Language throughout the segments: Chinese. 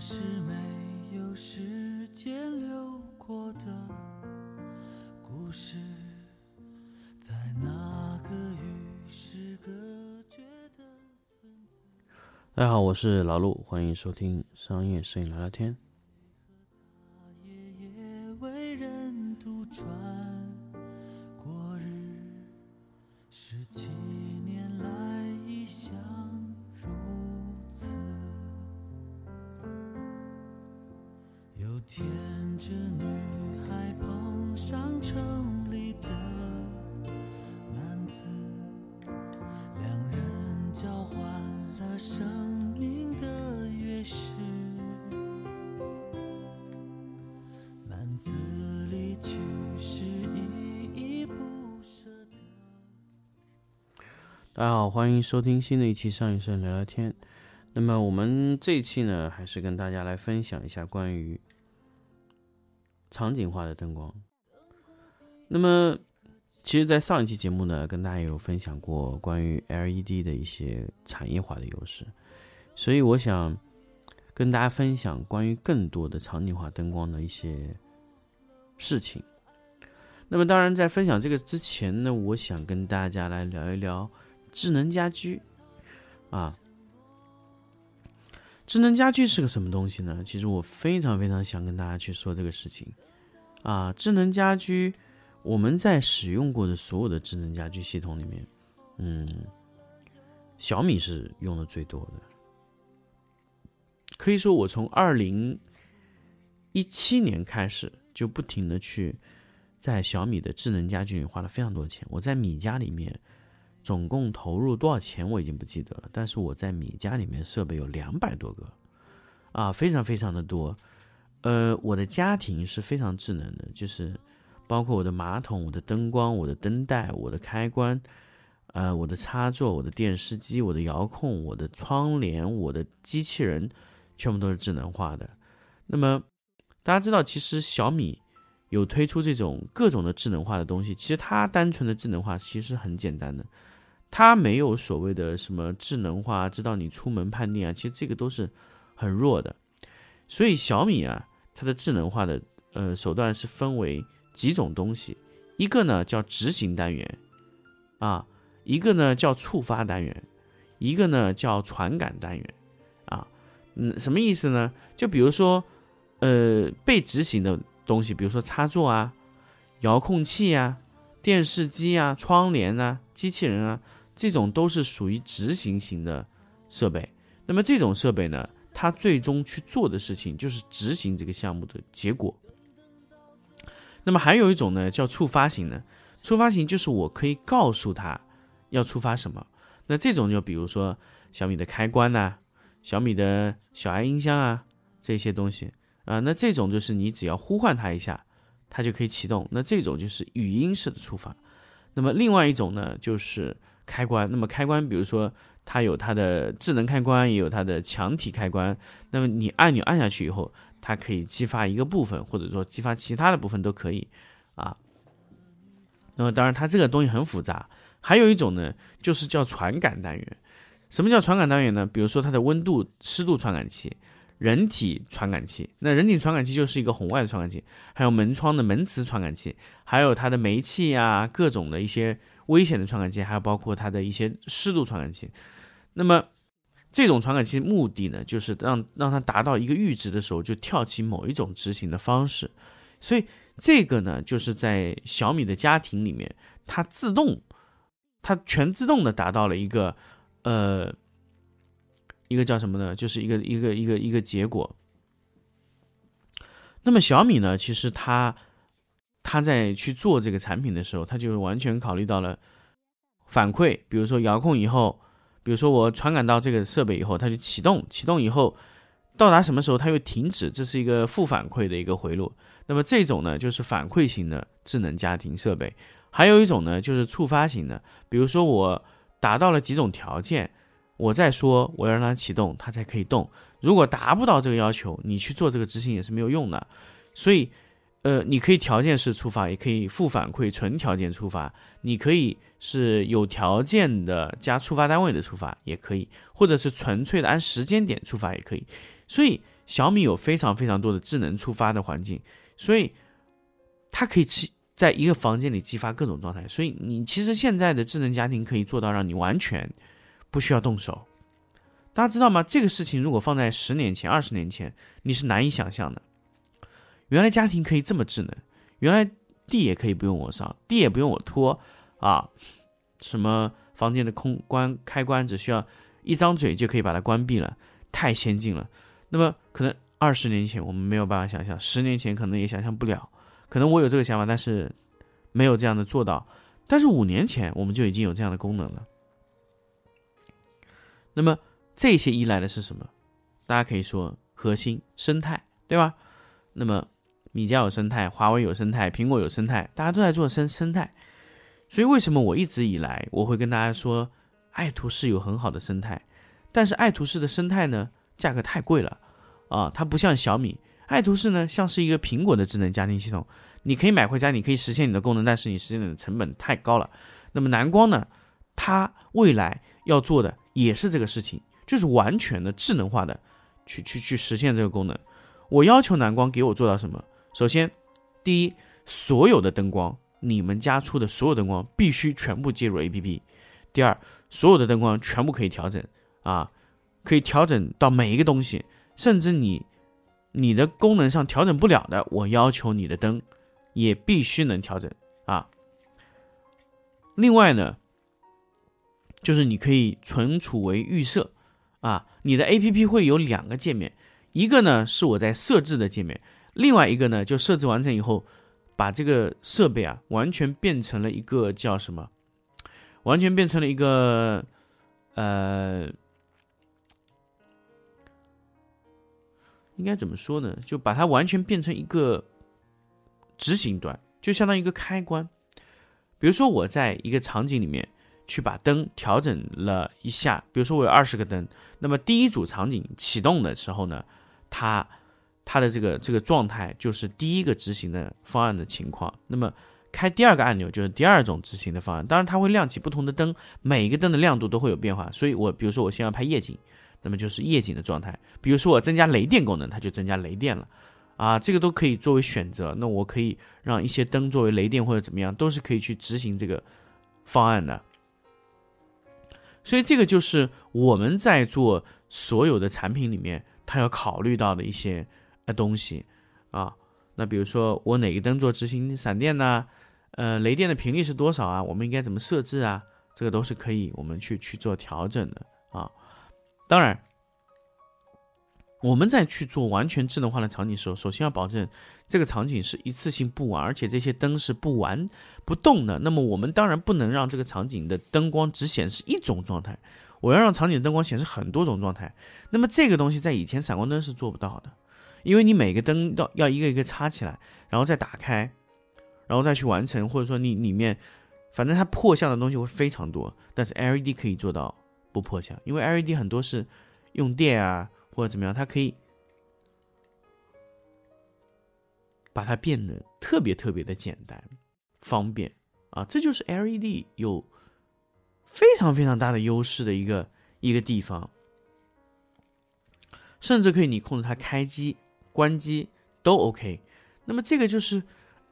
是没有时间流过的故事，在那个与世隔绝的村子。大家好，我是老陆，欢迎收听商业摄影聊聊天。夜夜为人独传，过日十七这女孩碰上城里的男子，两人交换了生命的钥匙。子离去时依依不舍的。大家好，欢迎收听新的一期商业摄影聊聊天。那么我们这一期呢，还是跟大家来分享一下关于场景化的灯光。那么，其实，在上一期节目呢，跟大家有分享过关于 LED 的一些产业化的优势，所以我想跟大家分享关于更多的场景化灯光的一些事情。那么，当然，在分享这个之前呢，我想跟大家来聊一聊智能家居啊。智能家居是个什么东西呢？其实我非常非常想跟大家去说这个事情啊。智能家居，我们在使用过的所有的智能家居系统里面，嗯，小米是用的最多的。可以说，我从二零一七年开始就不停的去在小米的智能家居里花了非常多的钱。我在米家里面总共投入多少钱我已经不记得了，但是我在米家里面设备有两百多个，啊，非常非常的多。呃，我的家庭是非常智能的，就是包括我的马桶、我的灯光、我的灯带、我的开关，呃，我的插座、我的电视机、我的遥控、我的窗帘、我的机器人，全部都是智能化的。那么大家知道，其实小米有推出这种各种的智能化的东西，其实它单纯的智能化其实很简单的，它没有所谓的什么智能化，知道你出门判定啊，其实这个都是很弱的。所以小米啊，它的智能化的呃手段是分为几种东西，一个呢叫执行单元，啊，一个呢叫触发单元，一个呢叫传感单元，啊，嗯，什么意思呢？就比如说，呃，被执行的东西，比如说插座啊、遥控器啊、电视机啊、窗帘啊、机器人啊，这种都是属于执行型的设备。那么这种设备呢，它最终去做的事情就是执行这个项目的结果。那么还有一种呢，叫触发型的。触发型就是我可以告诉他要触发什么。那这种就比如说小米的开关呐、小米的小爱音箱啊这些东西啊、那这种就是你只要呼唤它一下，它就可以启动。那这种就是语音式的触发。那么另外一种呢，就是开关。那么开关，比如说它有它的智能开关，也有它的墙体开关。那么你按钮按下去以后，它可以激发一个部分，或者说激发其他的部分都可以啊。那么当然，它这个东西很复杂。还有一种呢，就是叫传感单元。什么叫传感单元呢？比如说它的温度、湿度传感器、人体传感器。那人体传感器就是一个红外的传感器，还有门窗的门磁传感器，还有它的煤气呀、各种的一些危险的传感器，还有包括它的一些湿度传感器。那么这种传感器目的呢，就是让让它达到一个阈值的时候，就跳起某一种执行的方式。所以这个呢，就是在小米的家庭里面，它自动，它全自动的达到了一个，呃，一个叫什么呢？就是一个一个一个一个结果。那么小米呢，其实它他在去做这个产品的时候，他就完全考虑到了反馈，比如说遥控以后，比如说我传感到这个设备以后，它就启动，启动以后到达什么时候它又停止，这是一个负反馈的一个回路。那么这种呢，就是反馈型的智能家庭设备。还有一种呢，就是触发型的，比如说我达到了几种条件，我再说我要让它启动，它才可以动。如果达不到这个要求，你去做这个执行也是没有用的。所以，呃，你可以条件式触发，也可以负反馈纯条件触发，你可以是有条件的加触发单位的触发，也可以，或者是纯粹的按时间点触发也可以。所以小米有非常非常多的智能触发的环境，所以它可以激在一个房间里激发各种状态。所以你其实现在的智能家庭可以做到让你完全不需要动手。大家知道吗？这个事情如果放在十年前、二十年前，你是难以想象的。原来家庭可以这么智能，原来地也可以不用我扫，地也不用我拖啊，什么房间的空关开关只需要一张嘴就可以把它关闭了，太先进了。那么可能二十年前我们没有办法想象，十年前可能也想象不了。可能我有这个想法，但是没有这样的做到。但是五年前我们就已经有这样的功能了。那么。这些依赖的是什么？大家可以说核心生态，对吧？那么米家有生态，华为有生态，苹果有生态，大家都在做生生态。所以为什么我一直以来我会跟大家说，爱图仕有很好的生态，但是爱图仕的生态呢，价格太贵了啊！它不像小米，爱图仕呢像是一个苹果的智能家庭系统，你可以买回家，你可以实现你的功能，但是你实现的成本太高了。那么蓝光呢，它未来要做的也是这个事情。就是完全的智能化的，去去去实现这个功能。我要求蓝光给我做到什么？首先，第一，所有的灯光，你们家出的所有灯光必须全部接入 APP。第二，所有的灯光全部可以调整啊，可以调整到每一个东西，甚至你你的功能上调整不了的，我要求你的灯也必须能调整啊。另外呢，就是你可以存储为预设。啊，你的 A P P 会有两个界面，一个呢是我在设置的界面，另外一个呢就设置完成以后，把这个设备啊完全变成了一个叫什么？完全变成了一个呃，应该怎么说呢？就把它完全变成一个执行端，就相当于一个开关。比如说我在一个场景里面。去把灯调整了一下，比如说我有二十个灯，那么第一组场景启动的时候呢，它它的这个这个状态就是第一个执行的方案的情况。那么开第二个按钮就是第二种执行的方案，当然它会亮起不同的灯，每一个灯的亮度都会有变化。所以我比如说我先要拍夜景，那么就是夜景的状态。比如说我增加雷电功能，它就增加雷电了，啊，这个都可以作为选择。那我可以让一些灯作为雷电或者怎么样，都是可以去执行这个方案的。所以这个就是我们在做所有的产品里面，它要考虑到的一些的东西啊。那比如说我哪个灯做执行闪电呢？呃，雷电的频率是多少啊？我们应该怎么设置啊？这个都是可以我们去去做调整的啊。当然。我们在去做完全智能化的场景时候，首先要保证这个场景是一次性布完，而且这些灯是不完不动的。那么我们当然不能让这个场景的灯光只显示一种状态，我要让场景灯光显示很多种状态。那么这个东西在以前闪光灯是做不到的，因为你每个灯要要一个一个插起来，然后再打开，然后再去完成，或者说你里面反正它破相的东西会非常多。但是 LED 可以做到不破相，因为 LED 很多是用电啊。或者怎么样，它可以把它变得特别特别的简单、方便啊！这就是 LED 有非常非常大的优势的一个一个地方，甚至可以你控制它开机、关机都 OK。那么这个就是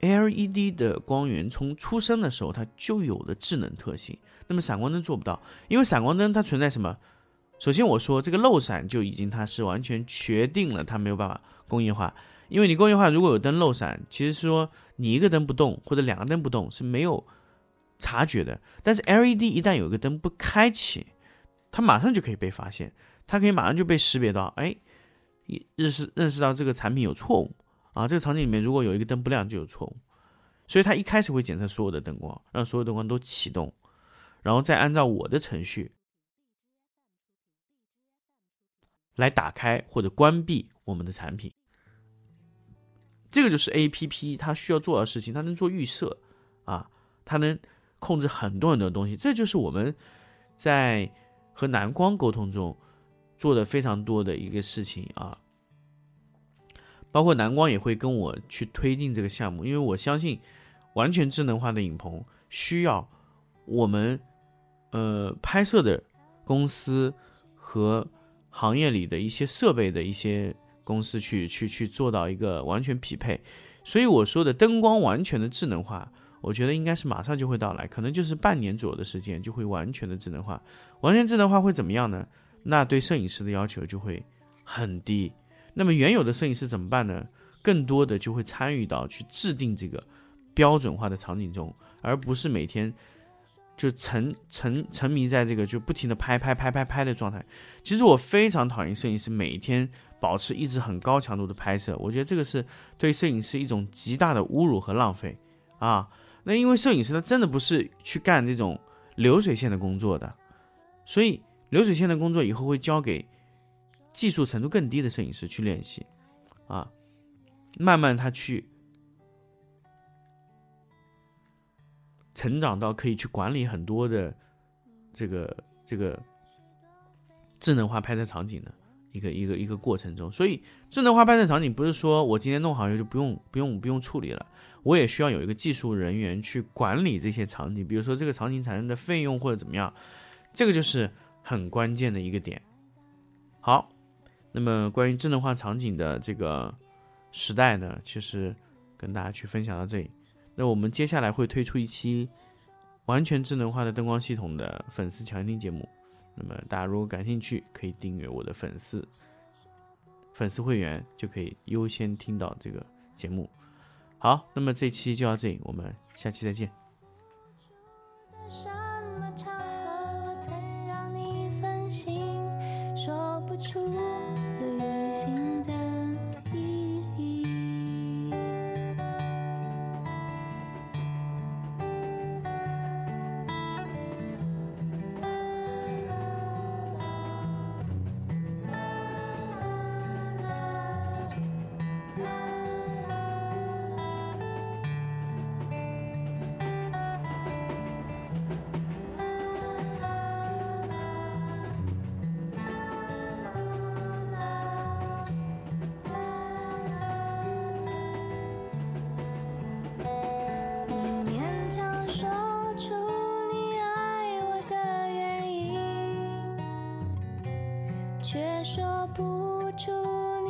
LED 的光源从出生的时候它就有的智能特性。那么闪光灯做不到，因为闪光灯它存在什么？首先我说这个漏闪就已经它是完全确定了，它没有办法工业化，因为你工业化如果有灯漏闪，其实说你一个灯不动或者两个灯不动是没有察觉的，但是 LED 一旦有一个灯不开启，它马上就可以被发现，它可以马上就被识别到，哎，认识认识到这个产品有错误啊，这个场景里面如果有一个灯不亮就有错误，所以它一开始会检测所有的灯光，让所有灯光都启动，然后再按照我的程序。来打开或者关闭我们的产品，这个就是 A P P 它需要做的事情，它能做预设啊，它能控制很多很多东西，这就是我们在和蓝光沟通中做的非常多的一个事情啊。包括蓝光也会跟我去推进这个项目，因为我相信完全智能化的影棚需要我们呃拍摄的公司和。行业里的一些设备的一些公司去去去做到一个完全匹配。所以我说的灯光完全的智能化，我觉得应该是马上就会到来，可能就是半年左右的时间就会完全的智能化。完全智能化会怎么样呢？那对摄影师的要求就会很低。那么原有的摄影师怎么办呢？更多的就会参与到去制定这个标准化的场景中，而不是每天就沉沉沉迷在这个就不停的拍拍拍拍拍的状态。其实我非常讨厌摄影师每天保持一直很高强度的拍摄，我觉得这个是对摄影师一种极大的侮辱和浪费啊。那因为摄影师他真的不是去干这种流水线的工作的，所以流水线的工作以后会交给。技术程度更低的摄影师去练习，啊，慢慢他去成长到可以去管理很多的这个这个智能化拍摄场景的一个一个一个过程中。所以，智能化拍摄场景不是说我今天弄好以后就不用不用不用处理了，我也需要有一个技术人员去管理这些场景，比如说这个场景产生的费用或者怎么样，这个就是很关键的一个点。好。那么关于智能化场景的这个时代呢，其实跟大家去分享到这里。那我们接下来会推出一期完全智能化的灯光系统的粉丝强听节目。那么大家如果感兴趣，可以订阅我的粉丝粉丝会员，就可以优先听到这个节目。好，那么这期就到这里，我们下期再见。